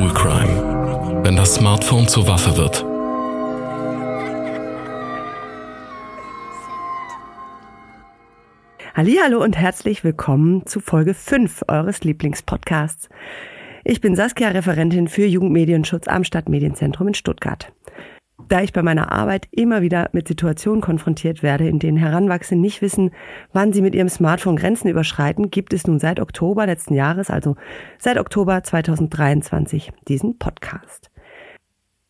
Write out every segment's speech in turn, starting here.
School Crime. Wenn das Smartphone zur Waffe wird. Hallo und herzlich willkommen zu Folge 5 eures Lieblingspodcasts. Ich bin Saskia, Referentin für Jugendmedienschutz am Stadtmedienzentrum in Stuttgart. Da ich bei meiner Arbeit immer wieder mit Situationen konfrontiert werde, in denen Heranwachsende nicht wissen, wann sie mit ihrem Smartphone Grenzen überschreiten, gibt es nun seit Oktober letzten Jahres, also seit Oktober 2023, diesen Podcast.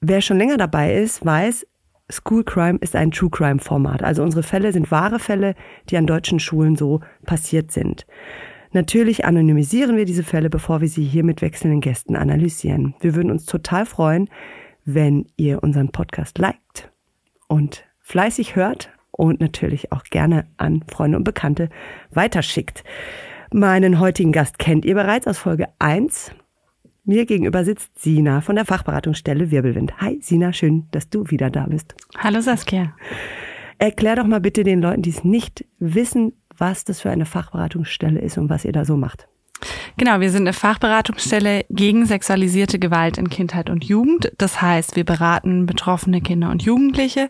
Wer schon länger dabei ist, weiß, School Crime ist ein True Crime Format. Also unsere Fälle sind wahre Fälle, die an deutschen Schulen so passiert sind. Natürlich anonymisieren wir diese Fälle, bevor wir sie hier mit wechselnden Gästen analysieren. Wir würden uns total freuen, wenn ihr unseren Podcast liked und fleißig hört und natürlich auch gerne an Freunde und Bekannte weiterschickt. Meinen heutigen Gast kennt ihr bereits aus Folge 1. Mir gegenüber sitzt Sina von der Fachberatungsstelle Wirbelwind. Hi Sina, schön, dass du wieder da bist. Hallo Saskia. Erklär doch mal bitte den Leuten, die es nicht wissen, was das für eine Fachberatungsstelle ist und was ihr da so macht. Genau, wir sind eine Fachberatungsstelle gegen sexualisierte Gewalt in Kindheit und Jugend. Das heißt, wir beraten betroffene Kinder und Jugendliche,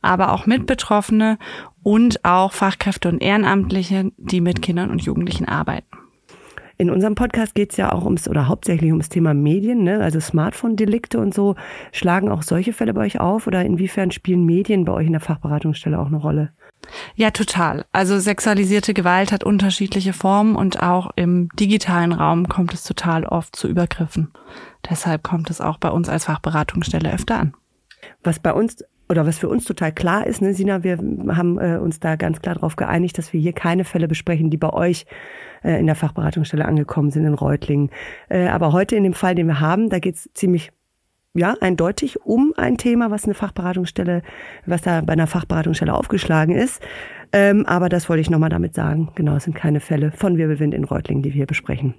aber auch Mitbetroffene und auch Fachkräfte und Ehrenamtliche, die mit Kindern und Jugendlichen arbeiten. In unserem Podcast geht es ja auch ums oder hauptsächlich ums Thema Medien, ne? also Smartphone-Delikte und so. Schlagen auch solche Fälle bei euch auf oder inwiefern spielen Medien bei euch in der Fachberatungsstelle auch eine Rolle? Ja, total. Also sexualisierte Gewalt hat unterschiedliche Formen und auch im digitalen Raum kommt es total oft zu Übergriffen. Deshalb kommt es auch bei uns als Fachberatungsstelle öfter an. Was bei uns oder was für uns total klar ist, ne, Sina, wir haben äh, uns da ganz klar darauf geeinigt, dass wir hier keine Fälle besprechen, die bei euch äh, in der Fachberatungsstelle angekommen sind in Reutlingen. Äh, aber heute in dem Fall, den wir haben, da geht es ziemlich ja, eindeutig um ein Thema, was eine Fachberatungsstelle, was da bei einer Fachberatungsstelle aufgeschlagen ist. Ähm, aber das wollte ich nochmal damit sagen. Genau, es sind keine Fälle von Wirbelwind in Reutlingen, die wir besprechen.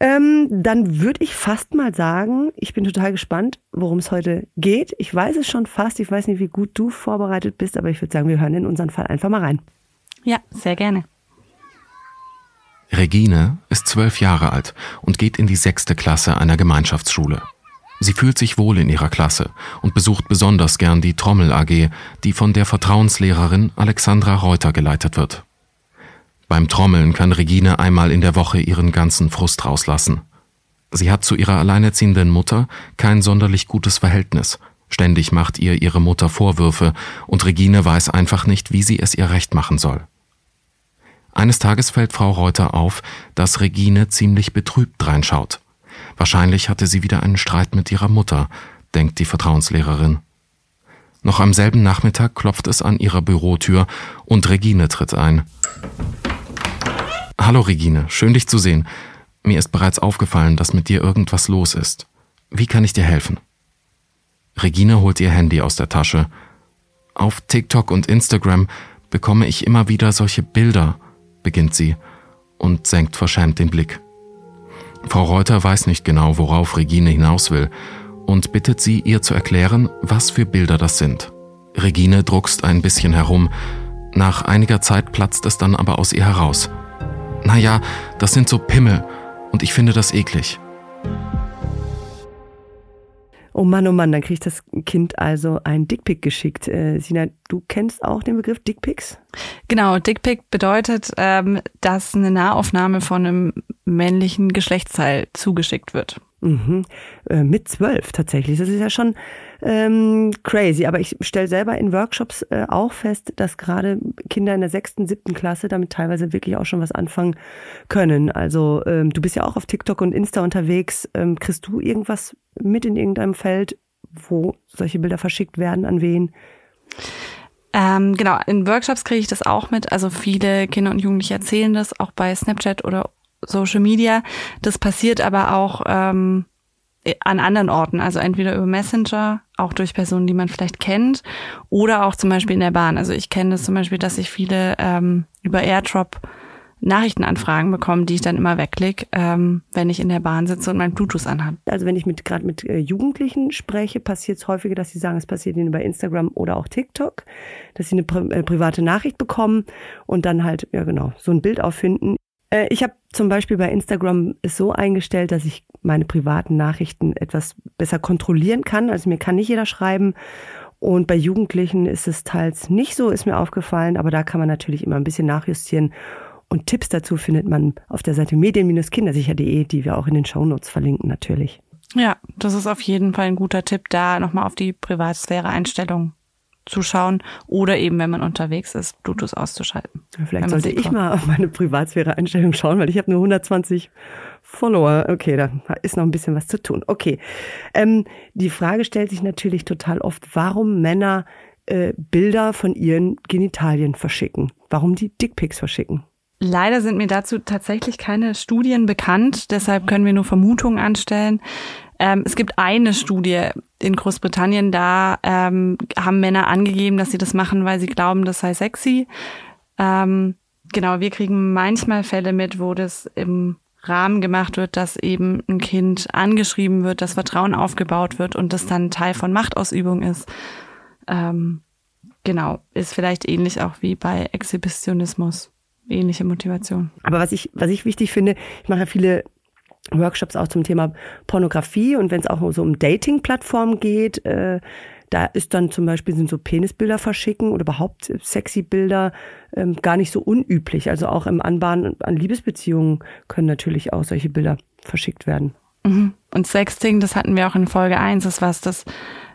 Ähm, dann würde ich fast mal sagen, ich bin total gespannt, worum es heute geht. Ich weiß es schon fast, ich weiß nicht, wie gut du vorbereitet bist, aber ich würde sagen, wir hören in unseren Fall einfach mal rein. Ja, sehr gerne. Regine ist zwölf Jahre alt und geht in die sechste Klasse einer Gemeinschaftsschule. Sie fühlt sich wohl in ihrer Klasse und besucht besonders gern die Trommel AG, die von der Vertrauenslehrerin Alexandra Reuter geleitet wird. Beim Trommeln kann Regine einmal in der Woche ihren ganzen Frust rauslassen. Sie hat zu ihrer alleinerziehenden Mutter kein sonderlich gutes Verhältnis. Ständig macht ihr ihre Mutter Vorwürfe und Regine weiß einfach nicht, wie sie es ihr recht machen soll. Eines Tages fällt Frau Reuter auf, dass Regine ziemlich betrübt reinschaut. Wahrscheinlich hatte sie wieder einen Streit mit ihrer Mutter, denkt die Vertrauenslehrerin. Noch am selben Nachmittag klopft es an ihrer Bürotür und Regine tritt ein. Hallo Regine, schön dich zu sehen. Mir ist bereits aufgefallen, dass mit dir irgendwas los ist. Wie kann ich dir helfen? Regine holt ihr Handy aus der Tasche. Auf TikTok und Instagram bekomme ich immer wieder solche Bilder, beginnt sie und senkt verschämt den Blick. Frau Reuter weiß nicht genau, worauf Regine hinaus will und bittet sie, ihr zu erklären, was für Bilder das sind. Regine druckst ein bisschen herum, nach einiger Zeit platzt es dann aber aus ihr heraus. Naja, das sind so Pimmel und ich finde das eklig. Oh Mann, oh Mann, dann kriegt das Kind also ein Dickpick geschickt. Äh, Sina, du kennst auch den Begriff Dickpicks? Genau, Dickpick bedeutet, ähm, dass eine Nahaufnahme von einem männlichen Geschlechtsteil zugeschickt wird. Mhm. Äh, mit zwölf tatsächlich. Das ist ja schon ähm, crazy. Aber ich stelle selber in Workshops äh, auch fest, dass gerade Kinder in der sechsten, siebten Klasse damit teilweise wirklich auch schon was anfangen können. Also ähm, du bist ja auch auf TikTok und Insta unterwegs. Ähm, kriegst du irgendwas mit in irgendeinem Feld, wo solche Bilder verschickt werden? An wen? Ähm, genau, in Workshops kriege ich das auch mit. Also viele Kinder und Jugendliche erzählen das auch bei Snapchat oder Social Media. Das passiert aber auch ähm, an anderen Orten, also entweder über Messenger, auch durch Personen, die man vielleicht kennt, oder auch zum Beispiel in der Bahn. Also ich kenne das zum Beispiel, dass ich viele ähm, über AirDrop Nachrichtenanfragen bekomme, die ich dann immer wegklicke, ähm, wenn ich in der Bahn sitze und mein Bluetooth anhabe. Also wenn ich mit gerade mit äh, Jugendlichen spreche, passiert es häufiger, dass sie sagen, es passiert ihnen über Instagram oder auch TikTok, dass sie eine pri äh, private Nachricht bekommen und dann halt, ja genau, so ein Bild auffinden Äh, ich habe zum Beispiel bei Instagram es so eingestellt, dass ich meine privaten Nachrichten etwas besser kontrollieren kann. Also mir kann nicht jeder schreiben. Und bei Jugendlichen ist es teils nicht so, ist mir aufgefallen, aber da kann man natürlich immer ein bisschen nachjustieren. Und Tipps dazu findet man auf der Seite medien-kindersicher.de, die wir auch in den Shownotes verlinken natürlich. Ja, das ist auf jeden Fall ein guter Tipp, da nochmal auf die Privatsphäre-Einstellung zu schauen oder eben, wenn man unterwegs ist, Bluetooth auszuschalten. Vielleicht sollte ich mal auf meine Privatsphäre-Einstellung schauen, weil ich habe nur 120 Follower. Okay, da ist noch ein bisschen was zu tun. Okay, ähm, die Frage stellt sich natürlich total oft, warum Männer äh, Bilder von ihren Genitalien verschicken, warum die Dickpics verschicken. Leider sind mir dazu tatsächlich keine Studien bekannt, deshalb können wir nur Vermutungen anstellen. Ähm, es gibt eine Studie in Großbritannien, da ähm, haben Männer angegeben, dass sie das machen, weil sie glauben, das sei sexy. Ähm, genau, wir kriegen manchmal Fälle mit, wo das im Rahmen gemacht wird, dass eben ein Kind angeschrieben wird, dass Vertrauen aufgebaut wird und das dann Teil von Machtausübung ist. Ähm, genau, ist vielleicht ähnlich auch wie bei Exhibitionismus. Ähnliche Motivation. Aber was ich, was ich wichtig finde, ich mache ja viele Workshops auch zum Thema Pornografie und wenn es auch so um Dating-Plattformen geht, äh, da ist dann zum Beispiel sind so Penisbilder verschicken oder überhaupt sexy Bilder ähm, gar nicht so unüblich. Also auch im Anbahnen an Liebesbeziehungen können natürlich auch solche Bilder verschickt werden. Mhm. Und Sexting, das hatten wir auch in Folge 1, das was das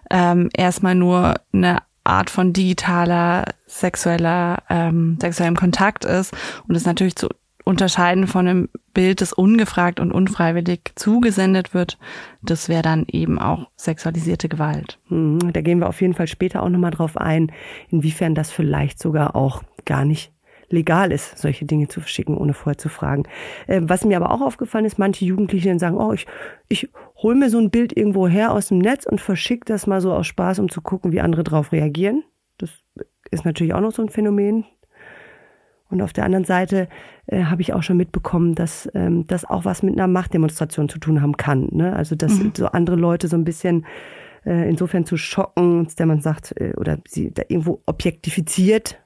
ähm, erstmal nur eine Art von digitaler sexueller ähm, sexuellem Kontakt ist und es natürlich zu unterscheiden von einem Bild, das ungefragt und unfreiwillig zugesendet wird, das wäre dann eben auch sexualisierte Gewalt. Mhm, da gehen wir auf jeden Fall später auch nochmal drauf ein, inwiefern das vielleicht sogar auch gar nicht legal ist, solche Dinge zu verschicken, ohne vorher zu fragen. Äh, was mir aber auch aufgefallen ist, manche Jugendliche dann sagen, oh, ich, ich hole mir so ein Bild irgendwo her aus dem Netz und verschicke das mal so aus Spaß, um zu gucken, wie andere drauf reagieren. Das ist natürlich auch noch so ein Phänomen. Und auf der anderen Seite äh, habe ich auch schon mitbekommen, dass ähm, das auch was mit einer Machtdemonstration zu tun haben kann. Ne? Also dass mhm. so andere Leute so ein bisschen äh, insofern zu schocken, dass man sagt, äh, oder sie da irgendwo objektifiziert,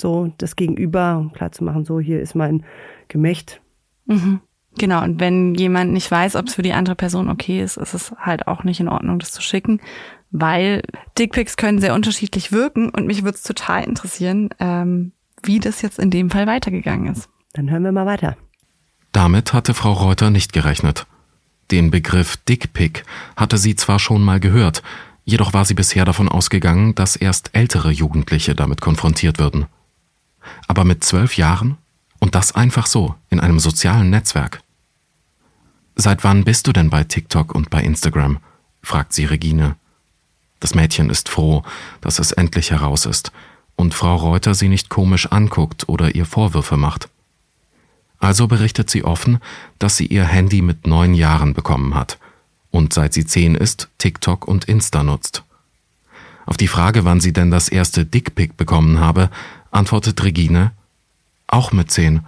so das Gegenüber, um klar zu machen, so hier ist mein Gemächt. Mhm. Genau, und wenn jemand nicht weiß, ob es für die andere Person okay ist, ist es halt auch nicht in Ordnung, das zu schicken, weil Dickpics können sehr unterschiedlich wirken und mich würde es total interessieren, ähm, wie das jetzt in dem Fall weitergegangen ist. Dann hören wir mal weiter. Damit hatte Frau Reuter nicht gerechnet. Den Begriff Dickpick hatte sie zwar schon mal gehört, jedoch war sie bisher davon ausgegangen, dass erst ältere Jugendliche damit konfrontiert würden. Aber mit zwölf Jahren? Und das einfach so, in einem sozialen Netzwerk. Seit wann bist du denn bei TikTok und bei Instagram? fragt sie Regine. Das Mädchen ist froh, dass es endlich heraus ist und Frau Reuter sie nicht komisch anguckt oder ihr Vorwürfe macht. Also berichtet sie offen, dass sie ihr Handy mit neun Jahren bekommen hat und seit sie zehn ist, TikTok und Insta nutzt. Auf die Frage, wann sie denn das erste Dickpick bekommen habe, antwortet Regine, auch mit zehn.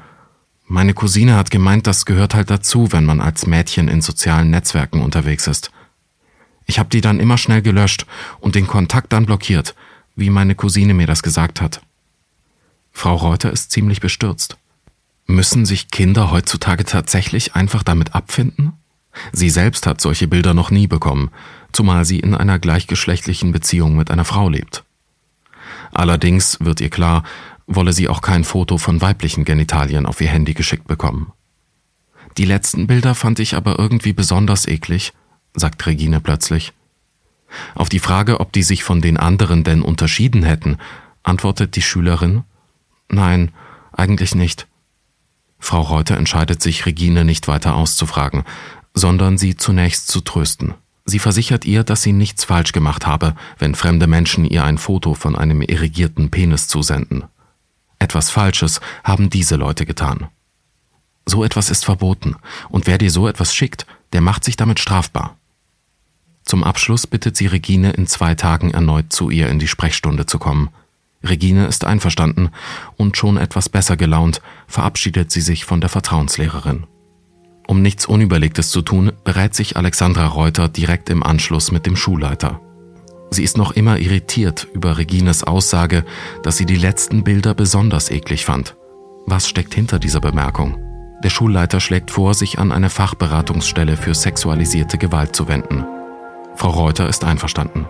Meine Cousine hat gemeint, das gehört halt dazu, wenn man als Mädchen in sozialen Netzwerken unterwegs ist. Ich habe die dann immer schnell gelöscht und den Kontakt dann blockiert, wie meine Cousine mir das gesagt hat. Frau Reuter ist ziemlich bestürzt. Müssen sich Kinder heutzutage tatsächlich einfach damit abfinden? Sie selbst hat solche Bilder noch nie bekommen, zumal sie in einer gleichgeschlechtlichen Beziehung mit einer Frau lebt. Allerdings wird ihr klar, wolle sie auch kein Foto von weiblichen Genitalien auf ihr Handy geschickt bekommen. Die letzten Bilder fand ich aber irgendwie besonders eklig, sagt Regine plötzlich. Auf die Frage, ob die sich von den anderen denn unterschieden hätten, antwortet die Schülerin Nein, eigentlich nicht. Frau Reuter entscheidet sich, Regine nicht weiter auszufragen, sondern sie zunächst zu trösten. Sie versichert ihr, dass sie nichts falsch gemacht habe, wenn fremde Menschen ihr ein Foto von einem irrigierten Penis zusenden. Etwas Falsches haben diese Leute getan. So etwas ist verboten, und wer dir so etwas schickt, der macht sich damit strafbar. Zum Abschluss bittet sie Regine, in zwei Tagen erneut zu ihr in die Sprechstunde zu kommen. Regine ist einverstanden und schon etwas besser gelaunt verabschiedet sie sich von der Vertrauenslehrerin. Um nichts Unüberlegtes zu tun, berät sich Alexandra Reuter direkt im Anschluss mit dem Schulleiter. Sie ist noch immer irritiert über Regines Aussage, dass sie die letzten Bilder besonders eklig fand. Was steckt hinter dieser Bemerkung? Der Schulleiter schlägt vor, sich an eine Fachberatungsstelle für sexualisierte Gewalt zu wenden. Frau Reuter ist einverstanden.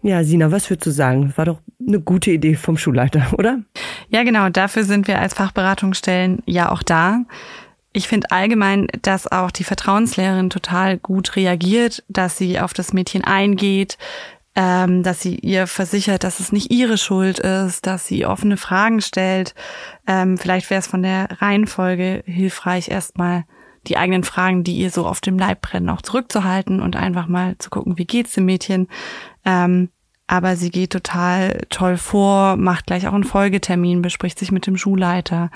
Ja, Sina, was würdest du sagen? War doch eine gute Idee vom Schulleiter, oder? Ja, genau. Dafür sind wir als Fachberatungsstellen ja auch da. Ich finde allgemein, dass auch die Vertrauenslehrerin total gut reagiert, dass sie auf das Mädchen eingeht, ähm, dass sie ihr versichert, dass es nicht ihre Schuld ist, dass sie offene Fragen stellt. Ähm, vielleicht wäre es von der Reihenfolge hilfreich, erstmal die eigenen Fragen, die ihr so auf dem Leib brennen, auch zurückzuhalten und einfach mal zu gucken, wie geht's dem Mädchen. Ähm, aber sie geht total toll vor, macht gleich auch einen Folgetermin, bespricht sich mit dem Schulleiter.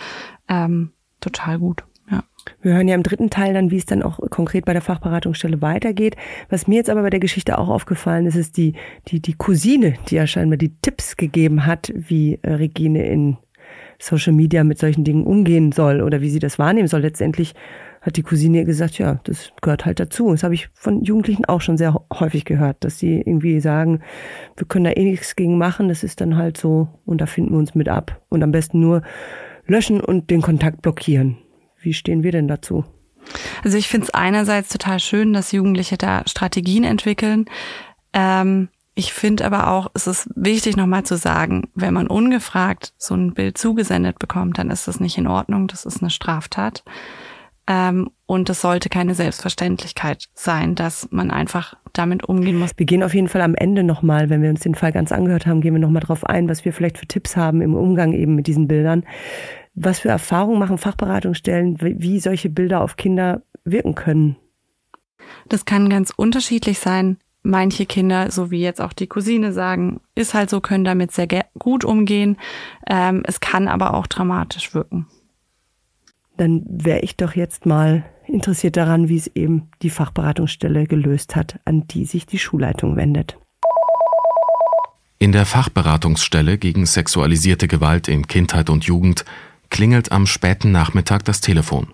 Ähm, total gut. Ja. Wir hören ja im dritten Teil dann, wie es dann auch konkret bei der Fachberatungsstelle weitergeht. Was mir jetzt aber bei der Geschichte auch aufgefallen ist, ist die, die, die Cousine, die ja scheinbar die Tipps gegeben hat, wie äh, Regine in Social Media mit solchen Dingen umgehen soll oder wie sie das wahrnehmen soll. Letztendlich hat die Cousine gesagt, ja, das gehört halt dazu. Das habe ich von Jugendlichen auch schon sehr häufig gehört, dass sie irgendwie sagen, wir können da eh nichts gegen machen, das ist dann halt so und da finden wir uns mit ab. Und am besten nur löschen und den Kontakt blockieren. Wie stehen wir denn dazu? Also ich finde es einerseits total schön, dass Jugendliche da Strategien entwickeln. Ähm, ich finde aber auch, es ist wichtig nochmal zu sagen, wenn man ungefragt so ein Bild zugesendet bekommt, dann ist das nicht in Ordnung, das ist eine Straftat. Ähm, und es sollte keine Selbstverständlichkeit sein, dass man einfach damit umgehen muss. Wir gehen auf jeden Fall am Ende nochmal, wenn wir uns den Fall ganz angehört haben, gehen wir nochmal drauf ein, was wir vielleicht für Tipps haben im Umgang eben mit diesen Bildern. Was für Erfahrungen machen Fachberatungsstellen, wie solche Bilder auf Kinder wirken können? Das kann ganz unterschiedlich sein. Manche Kinder, so wie jetzt auch die Cousine sagen, ist halt so, können damit sehr gut umgehen. Ähm, es kann aber auch dramatisch wirken dann wäre ich doch jetzt mal interessiert daran, wie es eben die Fachberatungsstelle gelöst hat, an die sich die Schulleitung wendet. In der Fachberatungsstelle gegen sexualisierte Gewalt in Kindheit und Jugend klingelt am späten Nachmittag das Telefon.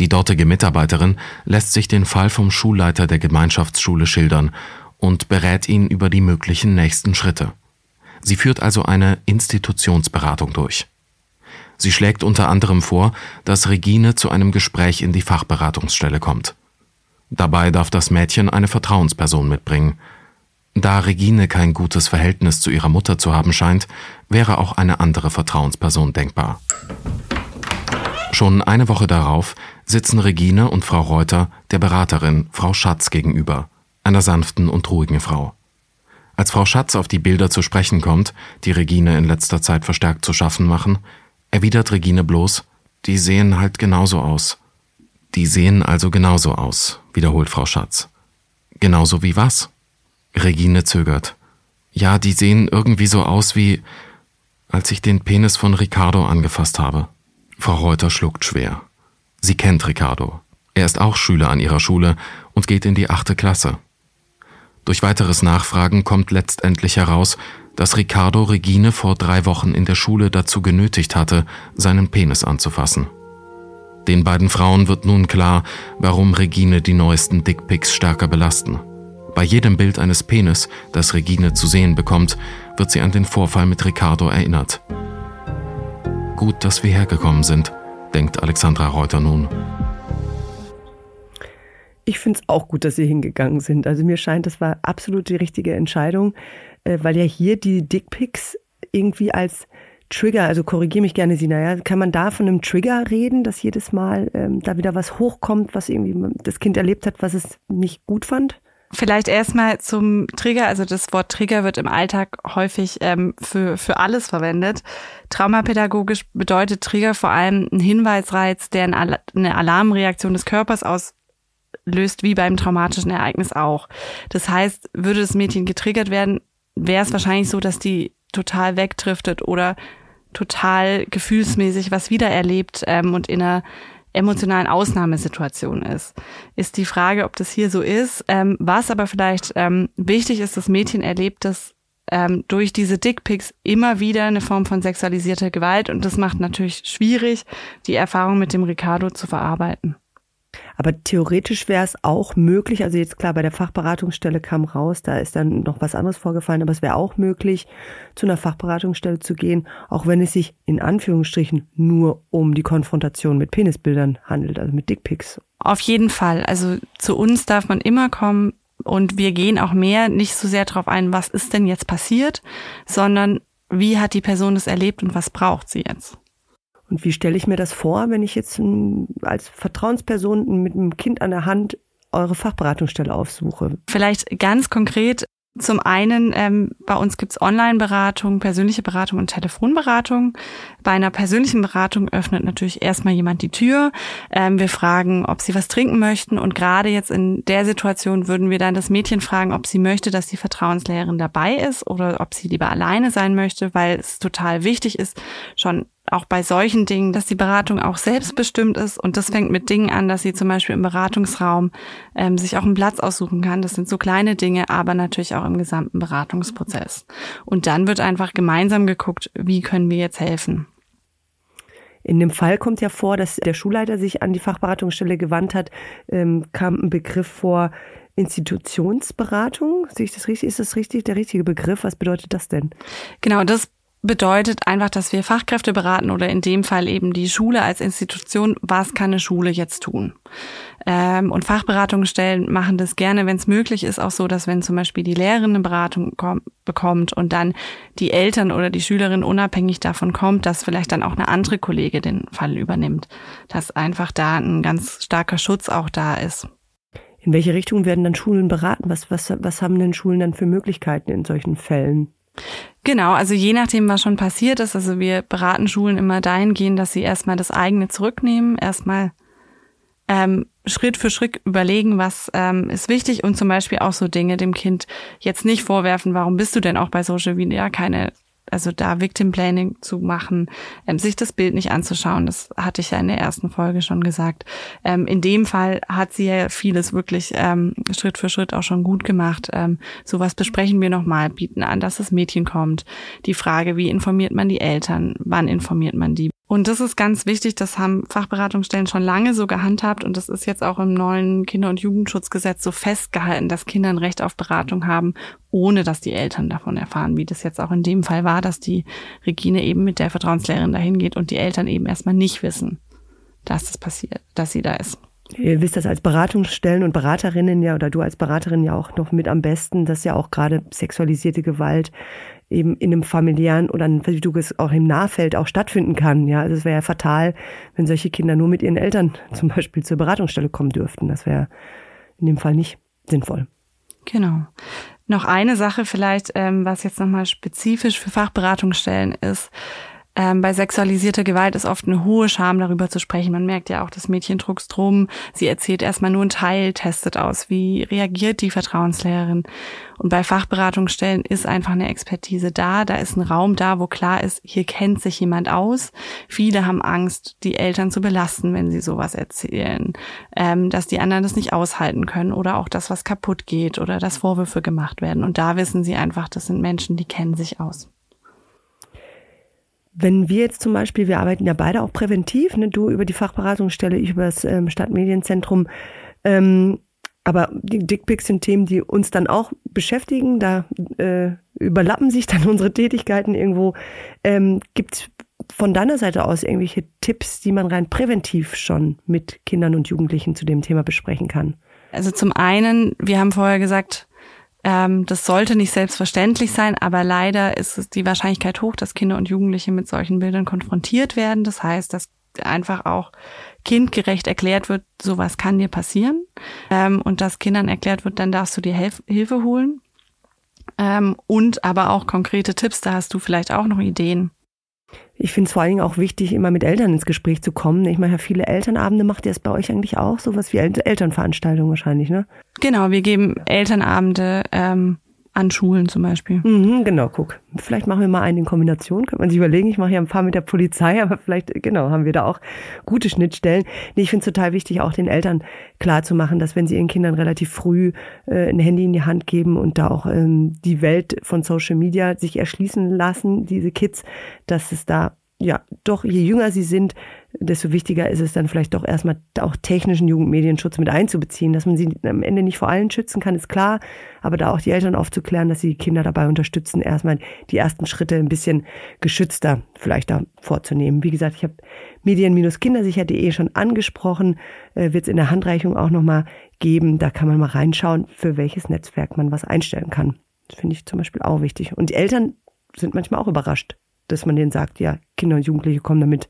Die dortige Mitarbeiterin lässt sich den Fall vom Schulleiter der Gemeinschaftsschule schildern und berät ihn über die möglichen nächsten Schritte. Sie führt also eine Institutionsberatung durch. Sie schlägt unter anderem vor, dass Regine zu einem Gespräch in die Fachberatungsstelle kommt. Dabei darf das Mädchen eine Vertrauensperson mitbringen. Da Regine kein gutes Verhältnis zu ihrer Mutter zu haben scheint, wäre auch eine andere Vertrauensperson denkbar. Schon eine Woche darauf sitzen Regine und Frau Reuter der Beraterin Frau Schatz gegenüber, einer sanften und ruhigen Frau. Als Frau Schatz auf die Bilder zu sprechen kommt, die Regine in letzter Zeit verstärkt zu schaffen machen, erwidert Regine bloß, die sehen halt genauso aus. Die sehen also genauso aus, wiederholt Frau Schatz. Genauso wie was? Regine zögert. Ja, die sehen irgendwie so aus wie, als ich den Penis von Ricardo angefasst habe. Frau Reuter schluckt schwer. Sie kennt Ricardo. Er ist auch Schüler an ihrer Schule und geht in die achte Klasse. Durch weiteres Nachfragen kommt letztendlich heraus, dass Ricardo Regine vor drei Wochen in der Schule dazu genötigt hatte, seinen Penis anzufassen. Den beiden Frauen wird nun klar, warum Regine die neuesten Dickpics stärker belasten. Bei jedem Bild eines Penis, das Regine zu sehen bekommt, wird sie an den Vorfall mit Ricardo erinnert. Gut, dass wir hergekommen sind, denkt Alexandra Reuter nun. Ich finde es auch gut, dass Sie hingegangen sind. Also mir scheint, das war absolut die richtige Entscheidung äh, weil ja hier die Dickpics irgendwie als Trigger, also korrigiere mich gerne, Sina, ja, kann man da von einem Trigger reden, dass jedes Mal ähm, da wieder was hochkommt, was irgendwie das Kind erlebt hat, was es nicht gut fand? Vielleicht erstmal zum Trigger. Also das Wort Trigger wird im Alltag häufig ähm, für, für alles verwendet. Traumapädagogisch bedeutet Trigger vor allem ein Hinweisreiz, der eine Alarmreaktion des Körpers auslöst, wie beim traumatischen Ereignis auch. Das heißt, würde das Mädchen getriggert werden, wäre es wahrscheinlich so, dass die total wegdriftet oder total gefühlsmäßig was wiedererlebt ähm, und in einer emotionalen Ausnahmesituation ist. Ist die Frage, ob das hier so ist. Ähm, was aber vielleicht ähm, wichtig ist, das Mädchen erlebt das ähm, durch diese Dickpics immer wieder eine Form von sexualisierter Gewalt und das macht natürlich schwierig, die Erfahrung mit dem Ricardo zu verarbeiten. Aber theoretisch wäre es auch möglich, also jetzt klar, bei der Fachberatungsstelle kam raus, da ist dann noch was anderes vorgefallen, aber es wäre auch möglich, zu einer Fachberatungsstelle zu gehen, auch wenn es sich in Anführungsstrichen nur um die Konfrontation mit Penisbildern handelt, also mit Dickpics. Auf jeden Fall. Also zu uns darf man immer kommen, und wir gehen auch mehr nicht so sehr darauf ein, was ist denn jetzt passiert, sondern wie hat die Person es erlebt und was braucht sie jetzt. Und wie stelle ich mir das vor, wenn ich jetzt als Vertrauensperson mit einem Kind an der Hand eure Fachberatungsstelle aufsuche? Vielleicht ganz konkret zum einen, ähm, bei uns gibt's Online-Beratung, persönliche Beratung und Telefonberatung. Bei einer persönlichen Beratung öffnet natürlich erstmal jemand die Tür. Ähm, wir fragen, ob sie was trinken möchten. Und gerade jetzt in der Situation würden wir dann das Mädchen fragen, ob sie möchte, dass die Vertrauenslehrerin dabei ist oder ob sie lieber alleine sein möchte, weil es total wichtig ist, schon auch bei solchen Dingen, dass die Beratung auch selbstbestimmt ist und das fängt mit Dingen an, dass sie zum Beispiel im Beratungsraum ähm, sich auch einen Platz aussuchen kann. Das sind so kleine Dinge, aber natürlich auch im gesamten Beratungsprozess. Und dann wird einfach gemeinsam geguckt, wie können wir jetzt helfen. In dem Fall kommt ja vor, dass der Schulleiter sich an die Fachberatungsstelle gewandt hat, ähm, kam ein Begriff vor, Institutionsberatung. Sehe ich das richtig? Ist das richtig? Der richtige Begriff? Was bedeutet das denn? Genau, das bedeutet einfach, dass wir Fachkräfte beraten oder in dem Fall eben die Schule als Institution, was kann eine Schule jetzt tun. Ähm, und Fachberatungsstellen machen das gerne, wenn es möglich ist, auch so, dass wenn zum Beispiel die Lehrerin eine Beratung bekommt und dann die Eltern oder die Schülerin unabhängig davon kommt, dass vielleicht dann auch eine andere Kollege den Fall übernimmt. Dass einfach da ein ganz starker Schutz auch da ist. In welche Richtung werden dann Schulen beraten? Was, was, was haben denn Schulen dann für Möglichkeiten in solchen Fällen? Genau, also je nachdem, was schon passiert ist, also wir beraten Schulen immer dahingehend, dass sie erstmal das eigene zurücknehmen, erstmal ähm, Schritt für Schritt überlegen, was ähm, ist wichtig und zum Beispiel auch so Dinge dem Kind jetzt nicht vorwerfen, warum bist du denn auch bei Social Media? Keine also da Victim Planning zu machen, ähm, sich das Bild nicht anzuschauen, das hatte ich ja in der ersten Folge schon gesagt. Ähm, in dem Fall hat sie ja vieles wirklich ähm, Schritt für Schritt auch schon gut gemacht. Ähm, sowas besprechen wir nochmal, bieten an, dass das Mädchen kommt. Die Frage, wie informiert man die Eltern, wann informiert man die? Und das ist ganz wichtig, das haben Fachberatungsstellen schon lange so gehandhabt und das ist jetzt auch im neuen Kinder- und Jugendschutzgesetz so festgehalten, dass Kinder ein Recht auf Beratung haben, ohne dass die Eltern davon erfahren, wie das jetzt auch in dem Fall war, dass die Regine eben mit der Vertrauenslehrerin dahin geht und die Eltern eben erstmal nicht wissen, dass das passiert, dass sie da ist. Ihr wisst das als Beratungsstellen und Beraterinnen ja, oder du als Beraterin ja auch noch mit am besten, dass ja auch gerade sexualisierte Gewalt eben in einem familiären oder wie du es auch im Nahfeld auch stattfinden kann. Ja, also es wäre ja fatal, wenn solche Kinder nur mit ihren Eltern zum Beispiel zur Beratungsstelle kommen dürften. Das wäre in dem Fall nicht sinnvoll. Genau. Noch eine Sache vielleicht, ähm, was jetzt nochmal spezifisch für Fachberatungsstellen ist. Ähm, bei sexualisierter Gewalt ist oft eine hohe Scham, darüber zu sprechen. Man merkt ja auch, das Mädchen druckst drum. Sie erzählt erstmal nur einen Teil, testet aus, wie reagiert die Vertrauenslehrerin. Und bei Fachberatungsstellen ist einfach eine Expertise da. Da ist ein Raum da, wo klar ist, hier kennt sich jemand aus. Viele haben Angst, die Eltern zu belasten, wenn sie sowas erzählen. Ähm, dass die anderen das nicht aushalten können oder auch das, was kaputt geht oder dass Vorwürfe gemacht werden. Und da wissen sie einfach, das sind Menschen, die kennen sich aus. Wenn wir jetzt zum Beispiel, wir arbeiten ja beide auch präventiv, ne, du über die Fachberatungsstelle, ich über das ähm, Stadtmedienzentrum, ähm, aber die Dickpics sind Themen, die uns dann auch beschäftigen. Da äh, überlappen sich dann unsere Tätigkeiten irgendwo. Ähm, Gibt von deiner Seite aus irgendwelche Tipps, die man rein präventiv schon mit Kindern und Jugendlichen zu dem Thema besprechen kann? Also zum einen, wir haben vorher gesagt, ähm, das sollte nicht selbstverständlich sein, aber leider ist die Wahrscheinlichkeit hoch, dass Kinder und Jugendliche mit solchen Bildern konfrontiert werden. Das heißt, dass einfach auch kindgerecht erklärt wird, sowas kann dir passieren. Ähm, und dass Kindern erklärt wird, dann darfst du dir Hilf Hilfe holen. Ähm, und aber auch konkrete Tipps, da hast du vielleicht auch noch Ideen. Ich finde es vor allen Dingen auch wichtig, immer mit Eltern ins Gespräch zu kommen. Ich meine, viele Elternabende macht ihr es bei euch eigentlich auch, sowas wie El Elternveranstaltungen wahrscheinlich, ne? Genau, wir geben Elternabende ähm, an Schulen zum Beispiel. Mhm, genau, guck. Vielleicht machen wir mal einen in Kombination. Könnte man sich überlegen. Ich mache ja ein paar mit der Polizei, aber vielleicht, genau, haben wir da auch gute Schnittstellen. Nee, ich finde es total wichtig, auch den Eltern klar zu machen, dass wenn sie ihren Kindern relativ früh äh, ein Handy in die Hand geben und da auch ähm, die Welt von Social Media sich erschließen lassen, diese Kids, dass es da ja, doch je jünger sie sind, desto wichtiger ist es dann vielleicht doch erstmal auch technischen Jugendmedienschutz mit einzubeziehen. Dass man sie am Ende nicht vor allen schützen kann, ist klar, aber da auch die Eltern aufzuklären, dass sie die Kinder dabei unterstützen, erstmal die ersten Schritte ein bisschen geschützter vielleicht da vorzunehmen. Wie gesagt, ich habe medien-kindersicher.de schon angesprochen, äh, wird es in der Handreichung auch nochmal geben. Da kann man mal reinschauen, für welches Netzwerk man was einstellen kann. Das finde ich zum Beispiel auch wichtig. Und die Eltern sind manchmal auch überrascht, dass man denen sagt, ja, Kinder und Jugendliche kommen damit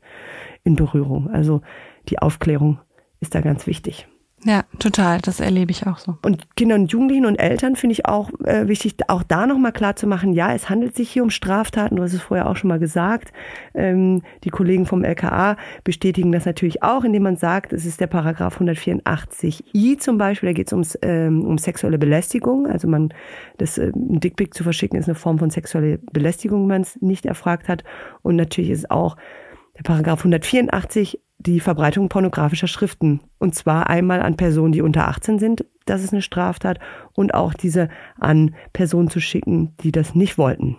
in Berührung. Also die Aufklärung ist da ganz wichtig. Ja, total. Das erlebe ich auch so. Und Kindern und Jugendlichen und Eltern finde ich auch äh, wichtig, auch da nochmal klar zu machen, ja, es handelt sich hier um Straftaten. Du hast es vorher auch schon mal gesagt. Ähm, die Kollegen vom LKA bestätigen das natürlich auch, indem man sagt, es ist der Paragraph 184i zum Beispiel, da geht es ähm, um sexuelle Belästigung. Also man, das äh, ein Dickpick zu verschicken, ist eine Form von sexueller Belästigung, wenn man es nicht erfragt hat. Und natürlich ist auch der Paragraph 184 die Verbreitung pornografischer Schriften. Und zwar einmal an Personen, die unter 18 sind, das ist eine Straftat, und auch diese an Personen zu schicken, die das nicht wollten.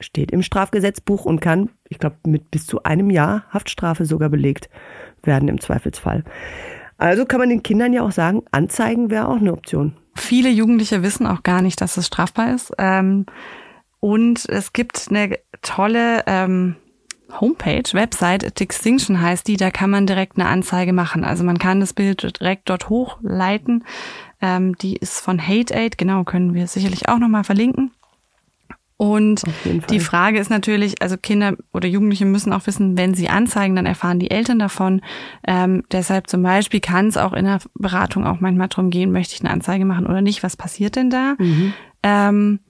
Steht im Strafgesetzbuch und kann, ich glaube, mit bis zu einem Jahr Haftstrafe sogar belegt werden im Zweifelsfall. Also kann man den Kindern ja auch sagen, anzeigen wäre auch eine Option. Viele Jugendliche wissen auch gar nicht, dass es strafbar ist. Ähm, und es gibt eine tolle ähm, Homepage, Website, Extinction heißt die, da kann man direkt eine Anzeige machen. Also man kann das Bild direkt dort hochleiten. Ähm, die ist von Hate Aid, genau, können wir sicherlich auch nochmal verlinken. Und die Frage ist natürlich, also Kinder oder Jugendliche müssen auch wissen, wenn sie anzeigen, dann erfahren die Eltern davon. Ähm, deshalb zum Beispiel kann es auch in der Beratung auch manchmal darum gehen, möchte ich eine Anzeige machen oder nicht, was passiert denn da? Mhm. Ähm,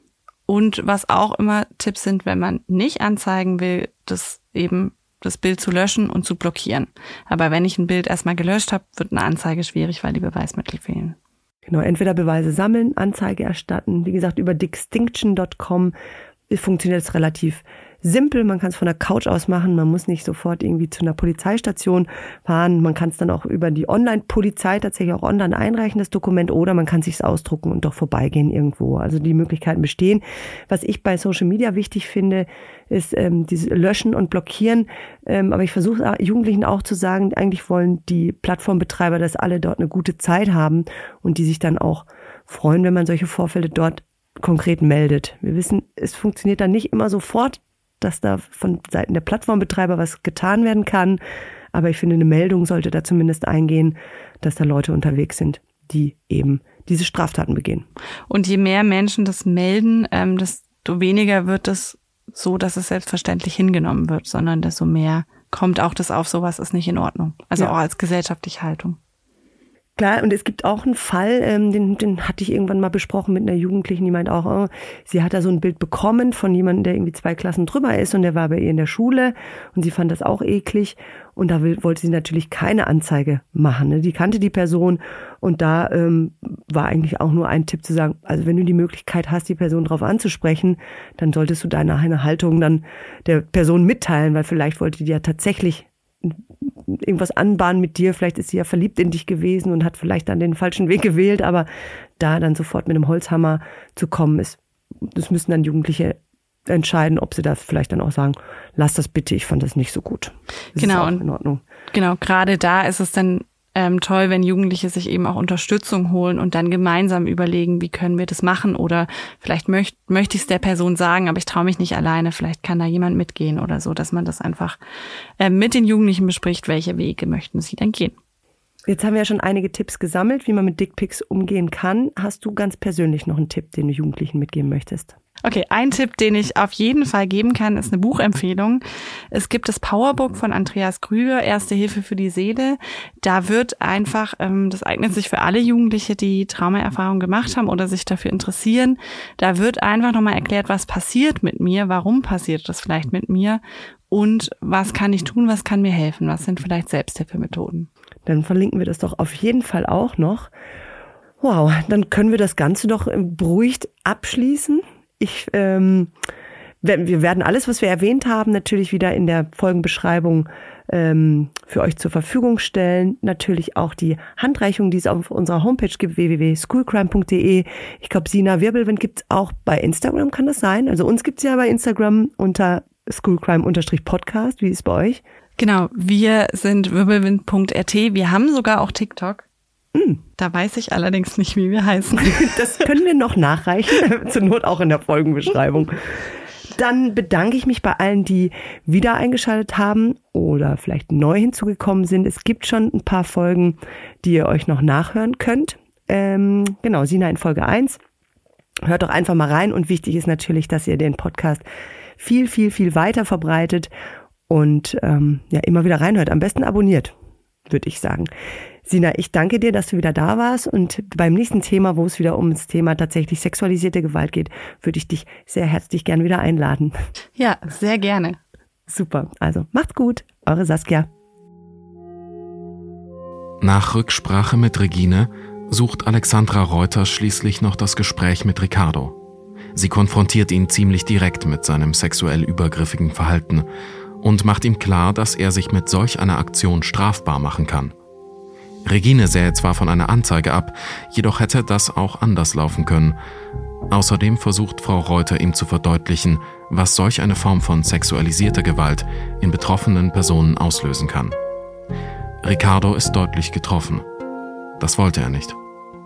und was auch immer Tipps sind, wenn man nicht anzeigen will, das eben das Bild zu löschen und zu blockieren. Aber wenn ich ein Bild erstmal gelöscht habe, wird eine Anzeige schwierig, weil die Beweismittel fehlen. Genau, entweder Beweise sammeln, Anzeige erstatten. Wie gesagt, über distinction.com funktioniert es relativ simpel. Man kann es von der Couch aus machen. Man muss nicht sofort irgendwie zu einer Polizeistation fahren. Man kann es dann auch über die Online-Polizei tatsächlich auch online einreichen, das Dokument, oder man kann es sich ausdrucken und doch vorbeigehen irgendwo. Also die Möglichkeiten bestehen. Was ich bei Social Media wichtig finde, ist ähm, dieses Löschen und Blockieren. Ähm, aber ich versuche Jugendlichen auch zu sagen, eigentlich wollen die Plattformbetreiber, dass alle dort eine gute Zeit haben und die sich dann auch freuen, wenn man solche Vorfälle dort konkret meldet. Wir wissen, es funktioniert dann nicht immer sofort dass da von Seiten der Plattformbetreiber was getan werden kann. Aber ich finde, eine Meldung sollte da zumindest eingehen, dass da Leute unterwegs sind, die eben diese Straftaten begehen. Und je mehr Menschen das melden, ähm, desto weniger wird es so, dass es selbstverständlich hingenommen wird, sondern desto mehr kommt auch das auf, sowas ist nicht in Ordnung. Also ja. auch als gesellschaftliche Haltung. Klar, und es gibt auch einen Fall, ähm, den, den hatte ich irgendwann mal besprochen mit einer Jugendlichen, die meint auch, oh, sie hat da so ein Bild bekommen von jemandem, der irgendwie zwei Klassen drüber ist und der war bei ihr in der Schule und sie fand das auch eklig und da will, wollte sie natürlich keine Anzeige machen. Ne? Die kannte die Person und da ähm, war eigentlich auch nur ein Tipp zu sagen, also wenn du die Möglichkeit hast, die Person darauf anzusprechen, dann solltest du deine Haltung dann der Person mitteilen, weil vielleicht wollte die ja tatsächlich irgendwas anbahnen mit dir. Vielleicht ist sie ja verliebt in dich gewesen und hat vielleicht dann den falschen Weg gewählt, aber da dann sofort mit einem Holzhammer zu kommen ist, das müssen dann Jugendliche entscheiden, ob sie das vielleicht dann auch sagen, lass das bitte, ich fand das nicht so gut. Das genau, in Ordnung. Genau, gerade da ist es dann ähm, toll, wenn Jugendliche sich eben auch Unterstützung holen und dann gemeinsam überlegen, wie können wir das machen oder vielleicht möcht, möchte ich es der Person sagen, aber ich traue mich nicht alleine, vielleicht kann da jemand mitgehen oder so, dass man das einfach äh, mit den Jugendlichen bespricht, welche Wege möchten sie dann gehen. Jetzt haben wir ja schon einige Tipps gesammelt, wie man mit Dickpics umgehen kann. Hast du ganz persönlich noch einen Tipp, den du Jugendlichen mitgeben möchtest? Okay, ein Tipp, den ich auf jeden Fall geben kann, ist eine Buchempfehlung. Es gibt das Powerbook von Andreas Krüger, Erste Hilfe für die Seele. Da wird einfach, ähm, das eignet sich für alle Jugendliche, die Traumaerfahrung gemacht haben oder sich dafür interessieren. Da wird einfach nochmal erklärt, was passiert mit mir, warum passiert das vielleicht mit mir und was kann ich tun, was kann mir helfen, was sind vielleicht Selbsthilfemethoden. Dann verlinken wir das doch auf jeden Fall auch noch. Wow, dann können wir das Ganze doch beruhigt abschließen. Ich, ähm, wir werden alles, was wir erwähnt haben, natürlich wieder in der Folgenbeschreibung ähm, für euch zur Verfügung stellen. Natürlich auch die Handreichung, die es auf unserer Homepage gibt, www.schoolcrime.de. Ich glaube, Sina Wirbelwind gibt es auch bei Instagram, kann das sein? Also uns gibt es ja bei Instagram unter schoolcrime-podcast. Wie ist es bei euch? Genau, wir sind wirbelwind.rt. Wir haben sogar auch TikTok. Mm. Da weiß ich allerdings nicht, wie wir heißen. Das können wir noch nachreichen, zur Not auch in der Folgenbeschreibung. Dann bedanke ich mich bei allen, die wieder eingeschaltet haben oder vielleicht neu hinzugekommen sind. Es gibt schon ein paar Folgen, die ihr euch noch nachhören könnt. Ähm, genau, Sina in Folge 1. Hört doch einfach mal rein und wichtig ist natürlich, dass ihr den Podcast viel, viel, viel weiter verbreitet und ähm, ja immer wieder reinhört. Am besten abonniert, würde ich sagen. Sina, ich danke dir, dass du wieder da warst und beim nächsten Thema, wo es wieder um das Thema tatsächlich sexualisierte Gewalt geht, würde ich dich sehr herzlich gern wieder einladen. Ja, sehr gerne. Super. Also macht's gut. Eure Saskia. Nach Rücksprache mit Regine sucht Alexandra Reuter schließlich noch das Gespräch mit Ricardo. Sie konfrontiert ihn ziemlich direkt mit seinem sexuell übergriffigen Verhalten und macht ihm klar, dass er sich mit solch einer Aktion strafbar machen kann. Regine sähe zwar von einer Anzeige ab, jedoch hätte das auch anders laufen können. Außerdem versucht Frau Reuter ihm zu verdeutlichen, was solch eine Form von sexualisierter Gewalt in betroffenen Personen auslösen kann. Ricardo ist deutlich getroffen. Das wollte er nicht.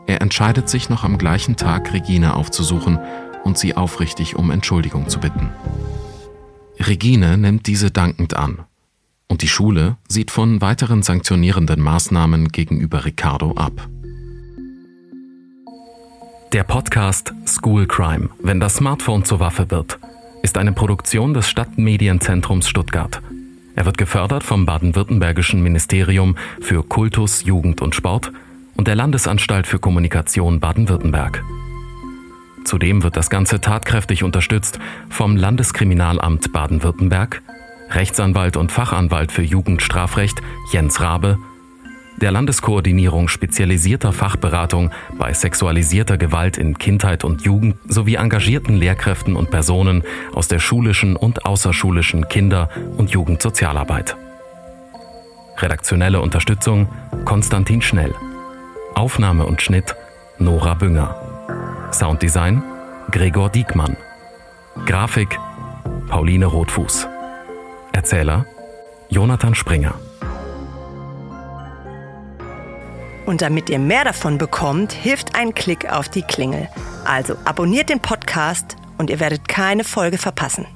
Er entscheidet sich noch am gleichen Tag, Regine aufzusuchen und sie aufrichtig um Entschuldigung zu bitten. Regine nimmt diese dankend an. Und die Schule sieht von weiteren sanktionierenden Maßnahmen gegenüber Ricardo ab. Der Podcast School Crime, wenn das Smartphone zur Waffe wird, ist eine Produktion des Stadtmedienzentrums Stuttgart. Er wird gefördert vom baden-württembergischen Ministerium für Kultus, Jugend und Sport und der Landesanstalt für Kommunikation Baden-Württemberg. Zudem wird das Ganze tatkräftig unterstützt vom Landeskriminalamt Baden-Württemberg, Rechtsanwalt und Fachanwalt für Jugendstrafrecht Jens Rabe, der Landeskoordinierung spezialisierter Fachberatung bei sexualisierter Gewalt in Kindheit und Jugend sowie engagierten Lehrkräften und Personen aus der schulischen und außerschulischen Kinder- und Jugendsozialarbeit. Redaktionelle Unterstützung Konstantin Schnell. Aufnahme und Schnitt Nora Bünger. Sounddesign Gregor Diekmann. Grafik Pauline Rotfuß. Erzähler Jonathan Springer. Und damit ihr mehr davon bekommt, hilft ein Klick auf die Klingel. Also abonniert den Podcast und ihr werdet keine Folge verpassen.